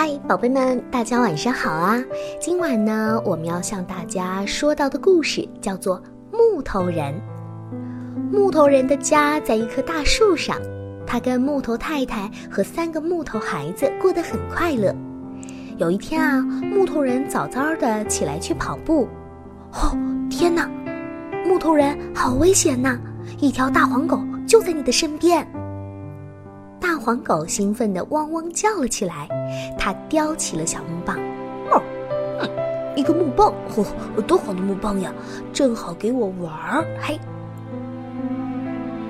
嗨，宝贝们，大家晚上好啊！今晚呢，我们要向大家说到的故事叫做《木头人》。木头人的家在一棵大树上，他跟木头太太和三个木头孩子过得很快乐。有一天啊，木头人早早的起来去跑步。哦，天哪！木头人好危险呐！一条大黄狗就在你的身边。黄狗兴奋地汪汪叫了起来，它叼起了小木棒，哦，嗯，一个木棒，嚯，多好的木棒呀，正好给我玩儿，嘿。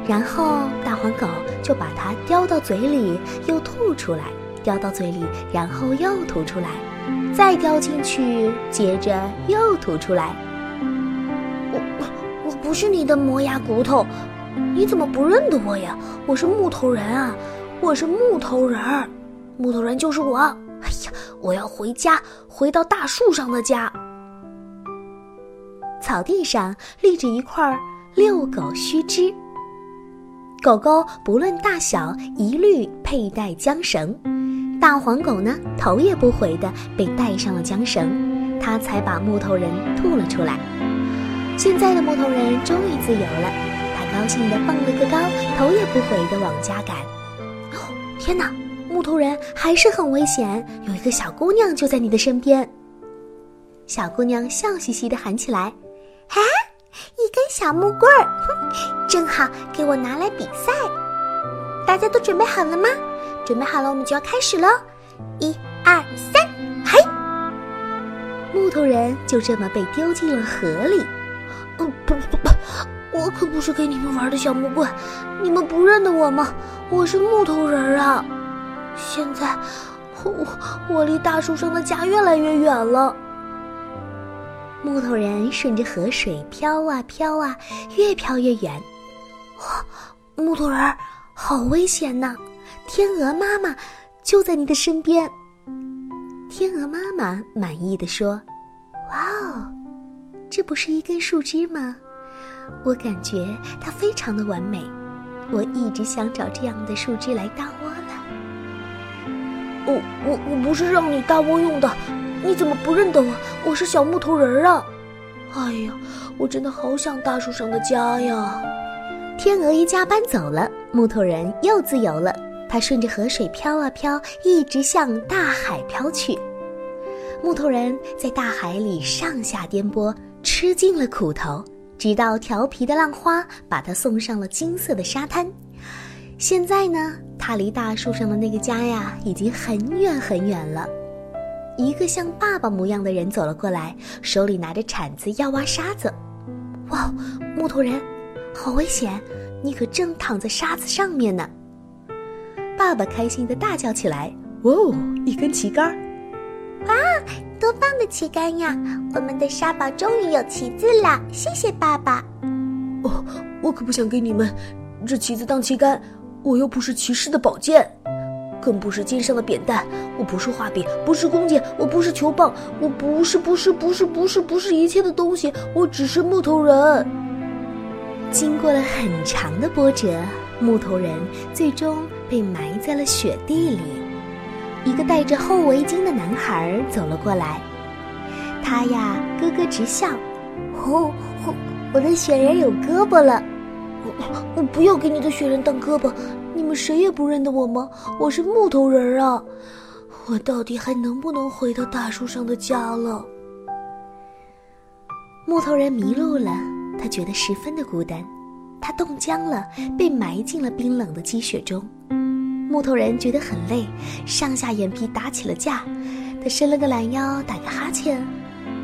然后大黄狗就把它叼到嘴里，又吐出来，叼到嘴里，然后又吐出来，再叼进去，接着又吐出来。我我不是你的磨牙骨头，你怎么不认得我呀？我是木头人啊。我是木头人儿，木头人就是我。哎呀，我要回家，回到大树上的家。草地上立着一块遛狗须知，狗狗不论大小，一律佩戴缰绳。大黄狗呢，头也不回的被带上了缰绳，它才把木头人吐了出来。现在的木头人终于自由了，他高兴的蹦了个高，头也不回的往家赶。天哪，木头人还是很危险！有一个小姑娘就在你的身边。小姑娘笑嘻嘻地喊起来：“啊，一根小木棍儿，哼，正好给我拿来比赛。大家都准备好了吗？准备好了，我们就要开始喽！一、二、三，嘿！”木头人就这么被丢进了河里。哦不，我可不是给你们玩的小木棍，你们不认得我吗？我是木头人啊！现在，我我离大树上的家越来越远了。木头人顺着河水飘啊飘啊，越飘越远。哇，木头人，好危险呐！天鹅妈妈就在你的身边。天鹅妈妈满意的说：“哇哦，这不是一根树枝吗？我感觉它非常的完美。”我一直想找这样的树枝来搭窝呢。我我我不是让你搭窝用的，你怎么不认得我？我是小木头人啊！哎呀，我真的好想大树上的家呀！天鹅一家搬走了，木头人又自由了。他顺着河水飘啊飘，一直向大海飘去。木头人在大海里上下颠簸，吃尽了苦头。直到调皮的浪花把他送上了金色的沙滩，现在呢，他离大树上的那个家呀，已经很远很远了。一个像爸爸模样的人走了过来，手里拿着铲子要挖沙子。哇，木头人，好危险！你可正躺在沙子上面呢。爸爸开心的大叫起来：“哦，一根旗杆！哇！”多棒的旗杆呀！我们的沙堡终于有旗子了，谢谢爸爸。哦，我可不想给你们这旗子当旗杆，我又不是骑士的宝剑，更不是肩上的扁担，我不是画笔，不是弓箭，我不是球棒，我不是，不是，不是，不是，不是一切的东西，我只是木头人。经过了很长的波折，木头人最终被埋在了雪地里。一个戴着厚围巾的男孩走了过来，他呀咯咯直笑。哦，我的雪人有胳膊了。我我不要给你的雪人当胳膊。你们谁也不认得我吗？我是木头人啊！我到底还能不能回到大树上的家了？木头人迷路了，他觉得十分的孤单，他冻僵了，被埋进了冰冷的积雪中。木头人觉得很累，上下眼皮打起了架。他伸了个懒腰，打个哈欠。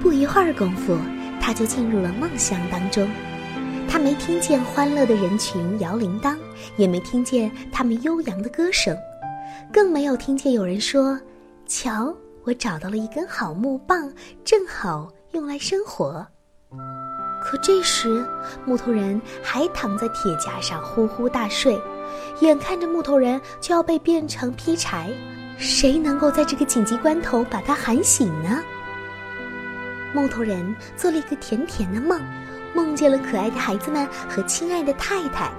不一会儿功夫，他就进入了梦乡当中。他没听见欢乐的人群摇铃铛，也没听见他们悠扬的歌声，更没有听见有人说：“瞧，我找到了一根好木棒，正好用来生火。”可这时，木头人还躺在铁架上呼呼大睡。眼看着木头人就要被变成劈柴，谁能够在这个紧急关头把他喊醒呢？木头人做了一个甜甜的梦，梦见了可爱的孩子们和亲爱的太太。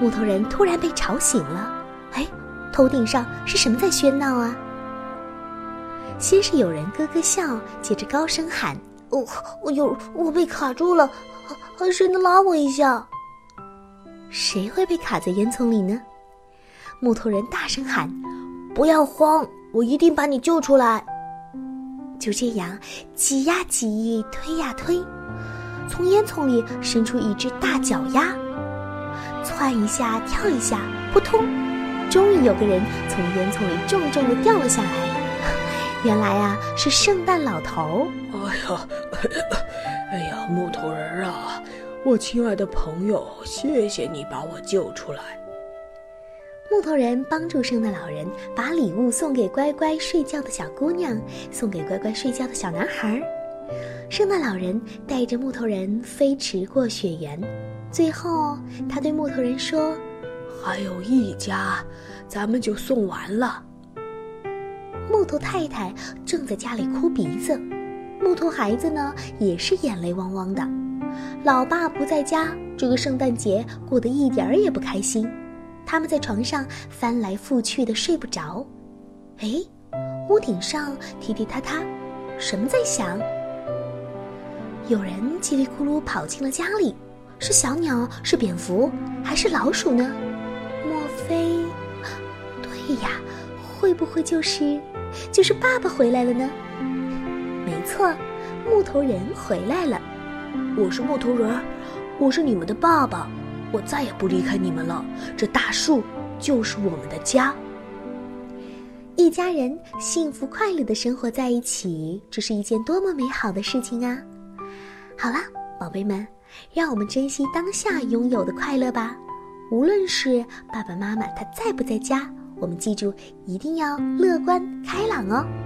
木头人突然被吵醒了，哎，头顶上是什么在喧闹啊？先是有人咯咯笑，接着高声喊：“哦，我有，我被卡住了，谁能拉我一下？”谁会被卡在烟囱里呢？木头人大声喊：“不要慌，我一定把你救出来。”就这样，挤呀挤，推呀推，从烟囱里伸出一只大脚丫，窜一下，跳一下，扑通，终于有个人从烟囱里重重的掉了下来。原来啊，是圣诞老头。哎呀，哎呀，木头人啊，我亲爱的朋友，谢谢你把我救出来。木头人帮助圣诞老人把礼物送给乖乖睡觉的小姑娘，送给乖乖睡觉的小男孩。圣诞老人带着木头人飞驰过雪原，最后他对木头人说：“还有一家，咱们就送完了。”木头太太正在家里哭鼻子，木头孩子呢也是眼泪汪汪的。老爸不在家，这个圣诞节过得一点儿也不开心。他们在床上翻来覆去的睡不着，哎，屋顶上踢踢踏踏，什么在响？有人叽里咕噜跑进了家里，是小鸟，是蝙蝠，还是老鼠呢？莫非？对呀，会不会就是就是爸爸回来了呢？没错，木头人回来了。我是木头人，我是你们的爸爸。我再也不离开你们了，这大树就是我们的家。一家人幸福快乐的生活在一起，这是一件多么美好的事情啊！好啦，宝贝们，让我们珍惜当下拥有的快乐吧。无论是爸爸妈妈他在不在家，我们记住一定要乐观开朗哦。